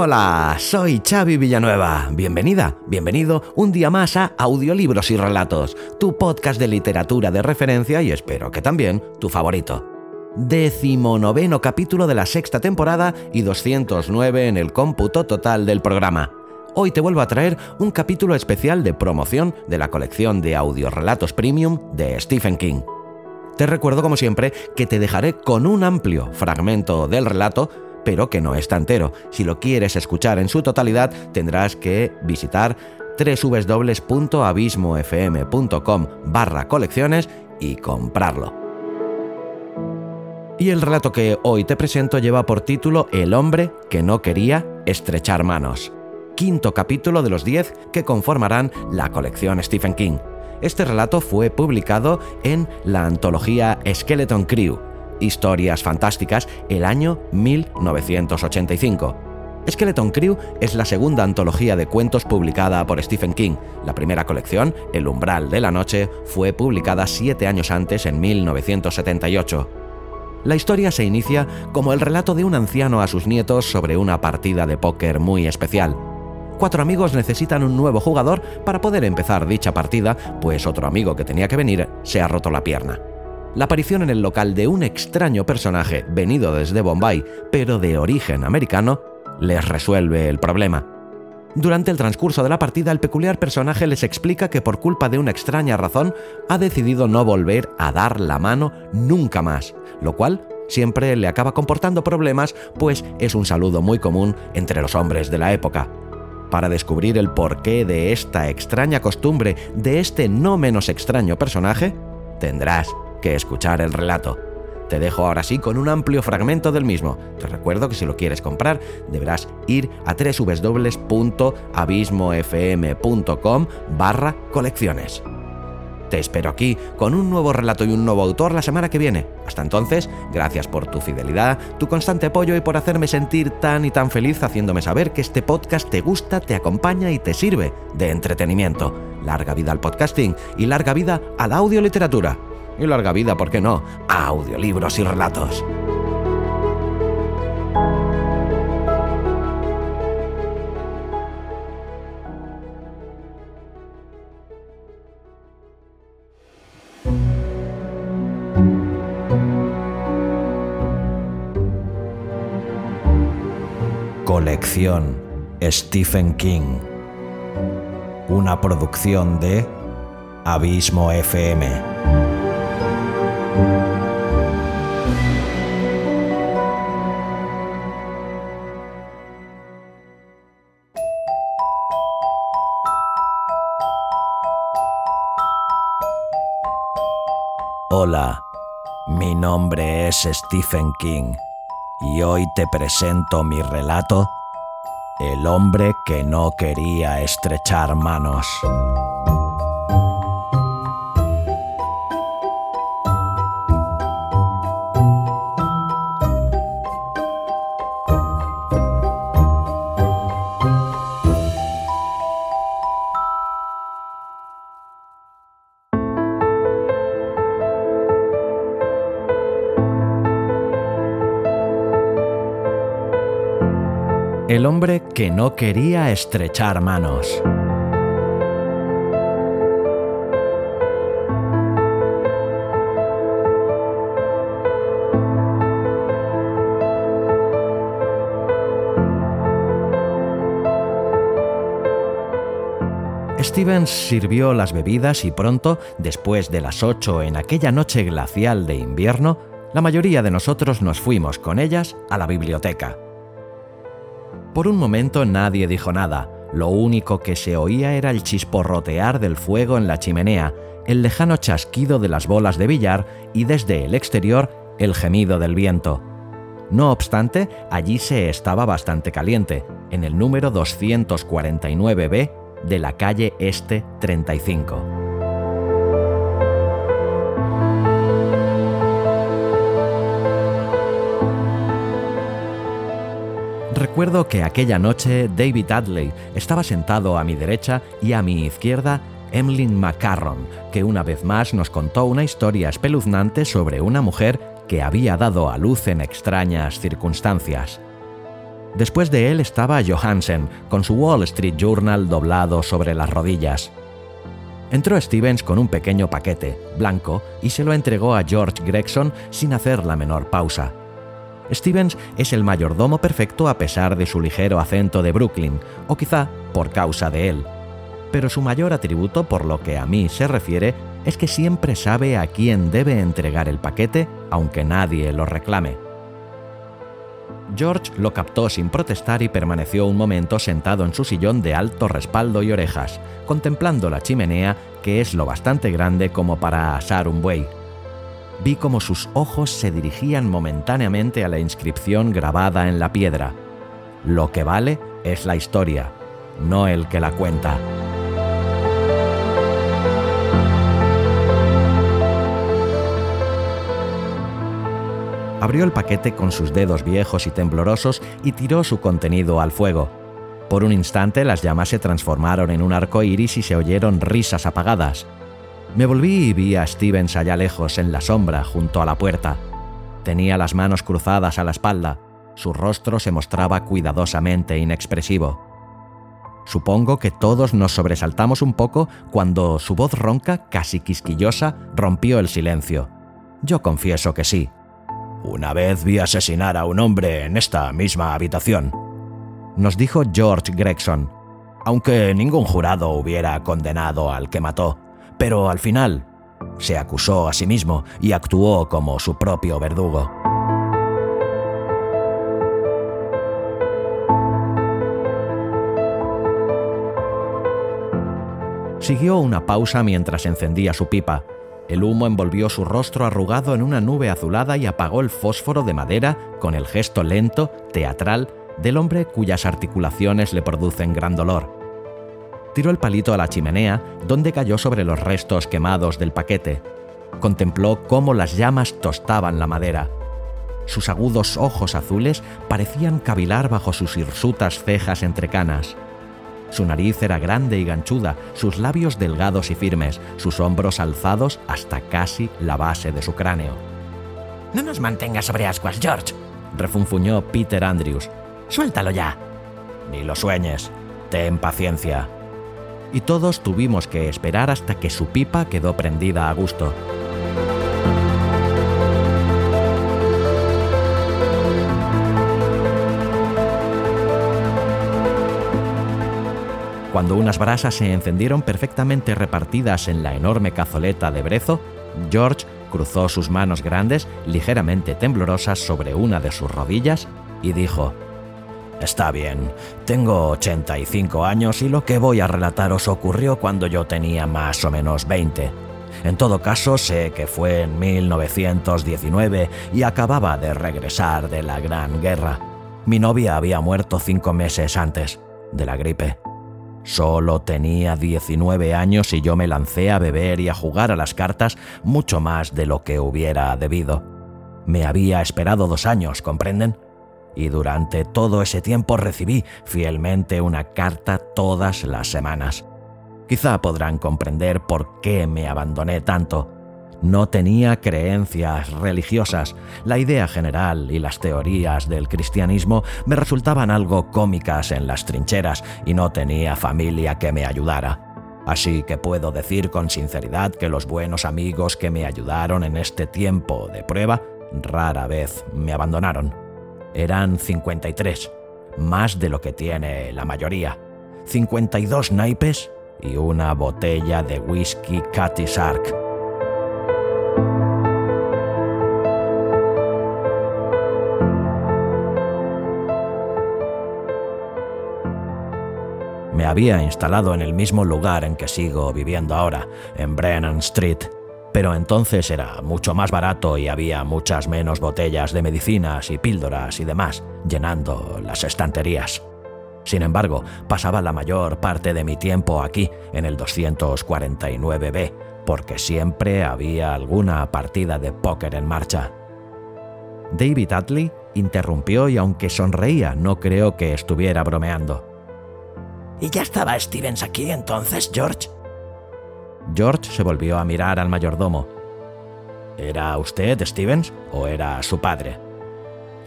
Hola, soy Xavi Villanueva. Bienvenida, bienvenido un día más a Audiolibros y Relatos, tu podcast de literatura de referencia y espero que también tu favorito. Decimonoveno capítulo de la sexta temporada y 209 en el cómputo total del programa. Hoy te vuelvo a traer un capítulo especial de promoción de la colección de audiorelatos premium de Stephen King. Te recuerdo como siempre que te dejaré con un amplio fragmento del relato pero que no está entero. Si lo quieres escuchar en su totalidad, tendrás que visitar www.abismofm.com barra colecciones y comprarlo. Y el relato que hoy te presento lleva por título El hombre que no quería estrechar manos. Quinto capítulo de los 10 que conformarán la colección Stephen King. Este relato fue publicado en la antología Skeleton Crew, Historias Fantásticas, el año 1985. Skeleton Crew es la segunda antología de cuentos publicada por Stephen King. La primera colección, El umbral de la noche, fue publicada siete años antes, en 1978. La historia se inicia como el relato de un anciano a sus nietos sobre una partida de póker muy especial. Cuatro amigos necesitan un nuevo jugador para poder empezar dicha partida, pues otro amigo que tenía que venir se ha roto la pierna la aparición en el local de un extraño personaje venido desde Bombay, pero de origen americano, les resuelve el problema. Durante el transcurso de la partida, el peculiar personaje les explica que por culpa de una extraña razón ha decidido no volver a dar la mano nunca más, lo cual siempre le acaba comportando problemas, pues es un saludo muy común entre los hombres de la época. Para descubrir el porqué de esta extraña costumbre de este no menos extraño personaje, tendrás que escuchar el relato. Te dejo ahora sí con un amplio fragmento del mismo. Te recuerdo que si lo quieres comprar deberás ir a www.abismofm.com barra colecciones. Te espero aquí con un nuevo relato y un nuevo autor la semana que viene. Hasta entonces, gracias por tu fidelidad, tu constante apoyo y por hacerme sentir tan y tan feliz haciéndome saber que este podcast te gusta, te acompaña y te sirve de entretenimiento. Larga vida al podcasting y larga vida a la audioliteratura y larga vida, ¿por qué no?, audiolibros y relatos. Colección Stephen King. Una producción de Abismo FM. Hola, mi nombre es Stephen King y hoy te presento mi relato, El hombre que no quería estrechar manos. El hombre que no quería estrechar manos. Stevens sirvió las bebidas y pronto, después de las ocho en aquella noche glacial de invierno, la mayoría de nosotros nos fuimos con ellas a la biblioteca. Por un momento nadie dijo nada, lo único que se oía era el chisporrotear del fuego en la chimenea, el lejano chasquido de las bolas de billar y desde el exterior el gemido del viento. No obstante, allí se estaba bastante caliente, en el número 249B de la calle Este 35. Recuerdo que aquella noche David Adley estaba sentado a mi derecha y a mi izquierda Emlyn McCarron, que una vez más nos contó una historia espeluznante sobre una mujer que había dado a luz en extrañas circunstancias. Después de él estaba Johansen, con su Wall Street Journal doblado sobre las rodillas. Entró Stevens con un pequeño paquete, blanco, y se lo entregó a George Gregson sin hacer la menor pausa. Stevens es el mayordomo perfecto a pesar de su ligero acento de Brooklyn, o quizá por causa de él. Pero su mayor atributo, por lo que a mí se refiere, es que siempre sabe a quién debe entregar el paquete, aunque nadie lo reclame. George lo captó sin protestar y permaneció un momento sentado en su sillón de alto respaldo y orejas, contemplando la chimenea que es lo bastante grande como para asar un buey. Vi como sus ojos se dirigían momentáneamente a la inscripción grabada en la piedra. Lo que vale es la historia, no el que la cuenta. Abrió el paquete con sus dedos viejos y temblorosos y tiró su contenido al fuego. Por un instante las llamas se transformaron en un arco iris y se oyeron risas apagadas. Me volví y vi a Stevens allá lejos, en la sombra, junto a la puerta. Tenía las manos cruzadas a la espalda. Su rostro se mostraba cuidadosamente inexpresivo. Supongo que todos nos sobresaltamos un poco cuando su voz ronca, casi quisquillosa, rompió el silencio. Yo confieso que sí. Una vez vi asesinar a un hombre en esta misma habitación, nos dijo George Gregson, aunque ningún jurado hubiera condenado al que mató, pero al final se acusó a sí mismo y actuó como su propio verdugo. Siguió una pausa mientras encendía su pipa, el humo envolvió su rostro arrugado en una nube azulada y apagó el fósforo de madera con el gesto lento, teatral, del hombre cuyas articulaciones le producen gran dolor. Tiró el palito a la chimenea, donde cayó sobre los restos quemados del paquete. Contempló cómo las llamas tostaban la madera. Sus agudos ojos azules parecían cavilar bajo sus hirsutas cejas entre canas. Su nariz era grande y ganchuda, sus labios delgados y firmes, sus hombros alzados hasta casi la base de su cráneo. No nos mantengas sobre ascuas, George, refunfuñó Peter Andrews. Suéltalo ya. Ni lo sueñes. Ten paciencia. Y todos tuvimos que esperar hasta que su pipa quedó prendida a gusto. Cuando unas brasas se encendieron perfectamente repartidas en la enorme cazoleta de brezo, George cruzó sus manos grandes, ligeramente temblorosas, sobre una de sus rodillas y dijo, Está bien, tengo 85 años y lo que voy a relataros ocurrió cuando yo tenía más o menos 20. En todo caso, sé que fue en 1919 y acababa de regresar de la Gran Guerra. Mi novia había muerto cinco meses antes, de la gripe. Solo tenía 19 años y yo me lancé a beber y a jugar a las cartas mucho más de lo que hubiera debido. Me había esperado dos años, ¿comprenden? Y durante todo ese tiempo recibí fielmente una carta todas las semanas. Quizá podrán comprender por qué me abandoné tanto no tenía creencias religiosas. La idea general y las teorías del cristianismo me resultaban algo cómicas en las trincheras y no tenía familia que me ayudara. Así que puedo decir con sinceridad que los buenos amigos que me ayudaron en este tiempo de prueba rara vez me abandonaron. Eran 53, más de lo que tiene la mayoría. 52 naipes y una botella de whisky Cathy Sark. Me había instalado en el mismo lugar en que sigo viviendo ahora, en Brennan Street. Pero entonces era mucho más barato y había muchas menos botellas de medicinas y píldoras y demás llenando las estanterías. Sin embargo, pasaba la mayor parte de mi tiempo aquí, en el 249B, porque siempre había alguna partida de póker en marcha. David Atley interrumpió y aunque sonreía, no creo que estuviera bromeando. ¿Y ya estaba Stevens aquí entonces, George? George se volvió a mirar al mayordomo. ¿Era usted Stevens o era su padre?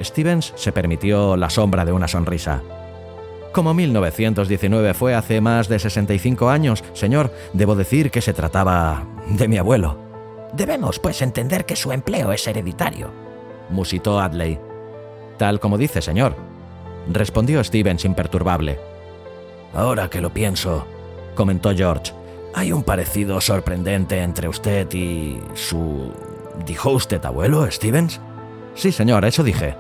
Stevens se permitió la sombra de una sonrisa. Como 1919 fue hace más de 65 años, señor, debo decir que se trataba de mi abuelo. Debemos, pues, entender que su empleo es hereditario, musitó Adley. Tal como dice, señor, respondió Stevens imperturbable. Ahora que lo pienso, comentó George, hay un parecido sorprendente entre usted y su... ¿Dijo usted abuelo, Stevens? Sí, señor, eso dije.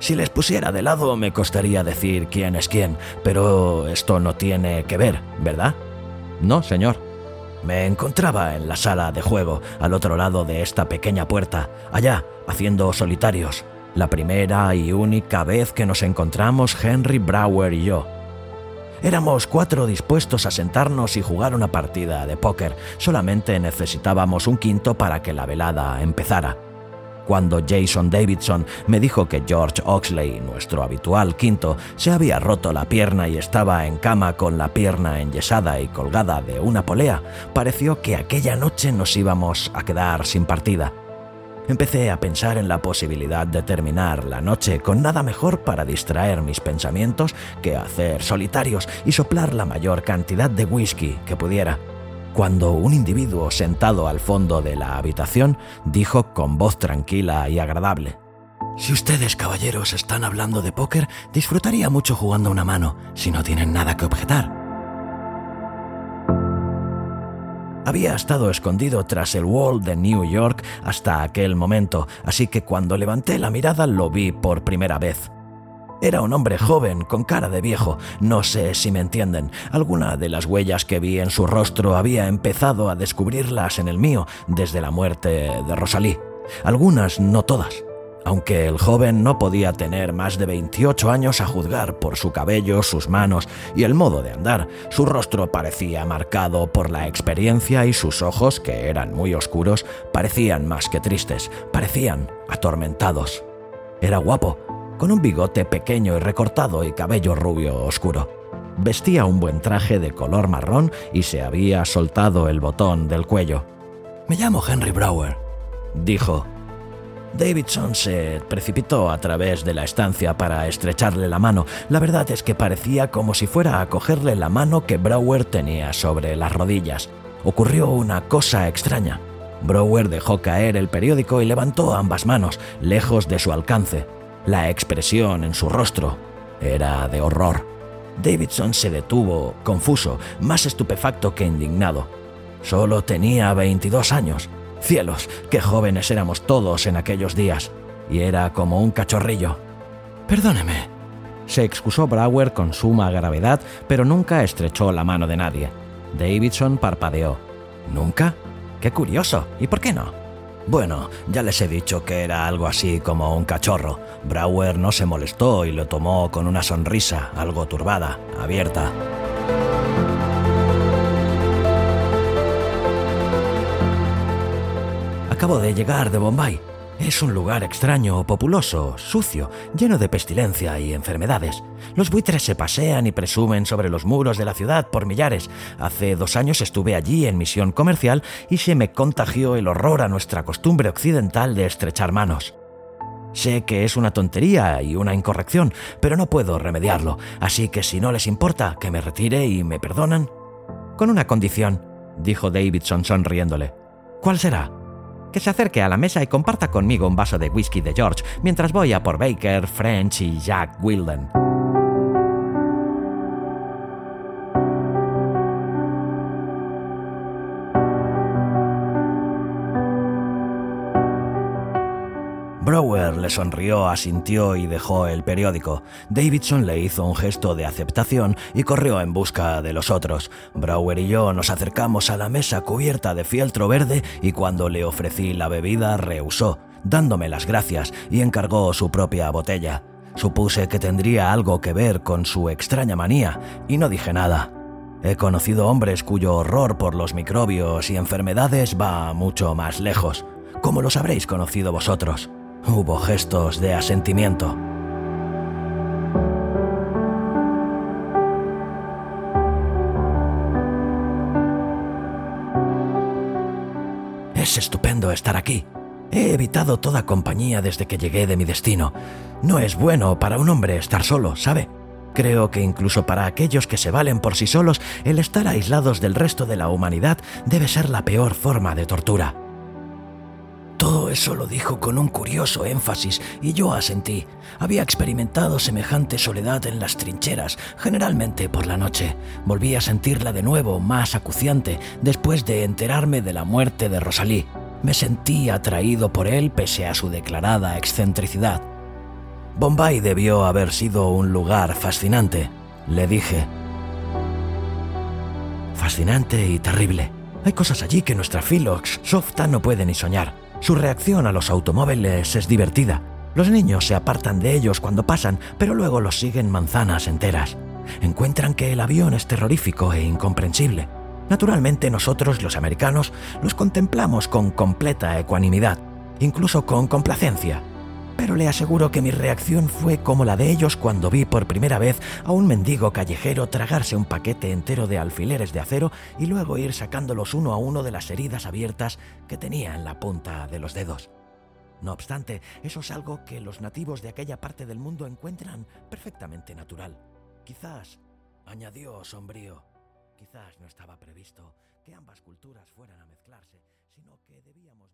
Si les pusiera de lado me costaría decir quién es quién, pero esto no tiene que ver, ¿verdad? No, señor. Me encontraba en la sala de juego, al otro lado de esta pequeña puerta, allá, haciendo solitarios. La primera y única vez que nos encontramos Henry Brower y yo. Éramos cuatro dispuestos a sentarnos y jugar una partida de póker. Solamente necesitábamos un quinto para que la velada empezara. Cuando Jason Davidson me dijo que George Oxley, nuestro habitual quinto, se había roto la pierna y estaba en cama con la pierna enyesada y colgada de una polea, pareció que aquella noche nos íbamos a quedar sin partida. Empecé a pensar en la posibilidad de terminar la noche con nada mejor para distraer mis pensamientos que hacer solitarios y soplar la mayor cantidad de whisky que pudiera cuando un individuo sentado al fondo de la habitación dijo con voz tranquila y agradable. Si ustedes, caballeros, están hablando de póker, disfrutaría mucho jugando una mano, si no tienen nada que objetar. Había estado escondido tras el wall de New York hasta aquel momento, así que cuando levanté la mirada lo vi por primera vez. Era un hombre joven, con cara de viejo. No sé si me entienden. Alguna de las huellas que vi en su rostro había empezado a descubrirlas en el mío desde la muerte de Rosalí. Algunas, no todas. Aunque el joven no podía tener más de 28 años a juzgar por su cabello, sus manos y el modo de andar, su rostro parecía marcado por la experiencia y sus ojos, que eran muy oscuros, parecían más que tristes, parecían atormentados. Era guapo, con un bigote pequeño y recortado y cabello rubio oscuro. Vestía un buen traje de color marrón y se había soltado el botón del cuello. Me llamo Henry Brower, dijo. Davidson se precipitó a través de la estancia para estrecharle la mano. La verdad es que parecía como si fuera a cogerle la mano que Brower tenía sobre las rodillas. Ocurrió una cosa extraña. Brower dejó caer el periódico y levantó ambas manos, lejos de su alcance. La expresión en su rostro era de horror. Davidson se detuvo, confuso, más estupefacto que indignado. Solo tenía 22 años. Cielos, qué jóvenes éramos todos en aquellos días. Y era como un cachorrillo. Perdóneme. Se excusó Brower con suma gravedad, pero nunca estrechó la mano de nadie. Davidson parpadeó. ¿Nunca? Qué curioso. ¿Y por qué no? Bueno, ya les he dicho que era algo así como un cachorro. Brower no se molestó y lo tomó con una sonrisa, algo turbada, abierta. Acabo de llegar de Bombay. Es un lugar extraño, populoso, sucio, lleno de pestilencia y enfermedades. Los buitres se pasean y presumen sobre los muros de la ciudad por millares. Hace dos años estuve allí en misión comercial y se me contagió el horror a nuestra costumbre occidental de estrechar manos. Sé que es una tontería y una incorrección, pero no puedo remediarlo, así que si no les importa, que me retire y me perdonan. Con una condición, dijo Davidson sonriéndole. ¿Cuál será? Que se acerque a la mesa y comparta conmigo un vaso de whisky de George mientras voy a por Baker, French y Jack Wilden. Sonrió, asintió y dejó el periódico. Davidson le hizo un gesto de aceptación y corrió en busca de los otros. Brower y yo nos acercamos a la mesa cubierta de fieltro verde y cuando le ofrecí la bebida rehusó, dándome las gracias y encargó su propia botella. Supuse que tendría algo que ver con su extraña manía y no dije nada. He conocido hombres cuyo horror por los microbios y enfermedades va mucho más lejos, como los habréis conocido vosotros. Hubo gestos de asentimiento. Es estupendo estar aquí. He evitado toda compañía desde que llegué de mi destino. No es bueno para un hombre estar solo, ¿sabe? Creo que incluso para aquellos que se valen por sí solos, el estar aislados del resto de la humanidad debe ser la peor forma de tortura. Eso lo dijo con un curioso énfasis y yo asentí. Había experimentado semejante soledad en las trincheras, generalmente por la noche. Volví a sentirla de nuevo, más acuciante, después de enterarme de la muerte de Rosalí. Me sentí atraído por él pese a su declarada excentricidad. Bombay debió haber sido un lugar fascinante, le dije. Fascinante y terrible. Hay cosas allí que nuestra Philox Softa no puede ni soñar. Su reacción a los automóviles es divertida. Los niños se apartan de ellos cuando pasan, pero luego los siguen manzanas enteras. Encuentran que el avión es terrorífico e incomprensible. Naturalmente nosotros, los americanos, los contemplamos con completa ecuanimidad, incluso con complacencia pero le aseguro que mi reacción fue como la de ellos cuando vi por primera vez a un mendigo callejero tragarse un paquete entero de alfileres de acero y luego ir sacándolos uno a uno de las heridas abiertas que tenía en la punta de los dedos. No obstante, eso es algo que los nativos de aquella parte del mundo encuentran perfectamente natural. Quizás, añadió sombrío, quizás no estaba previsto que ambas culturas fueran a mezclarse, sino que debíamos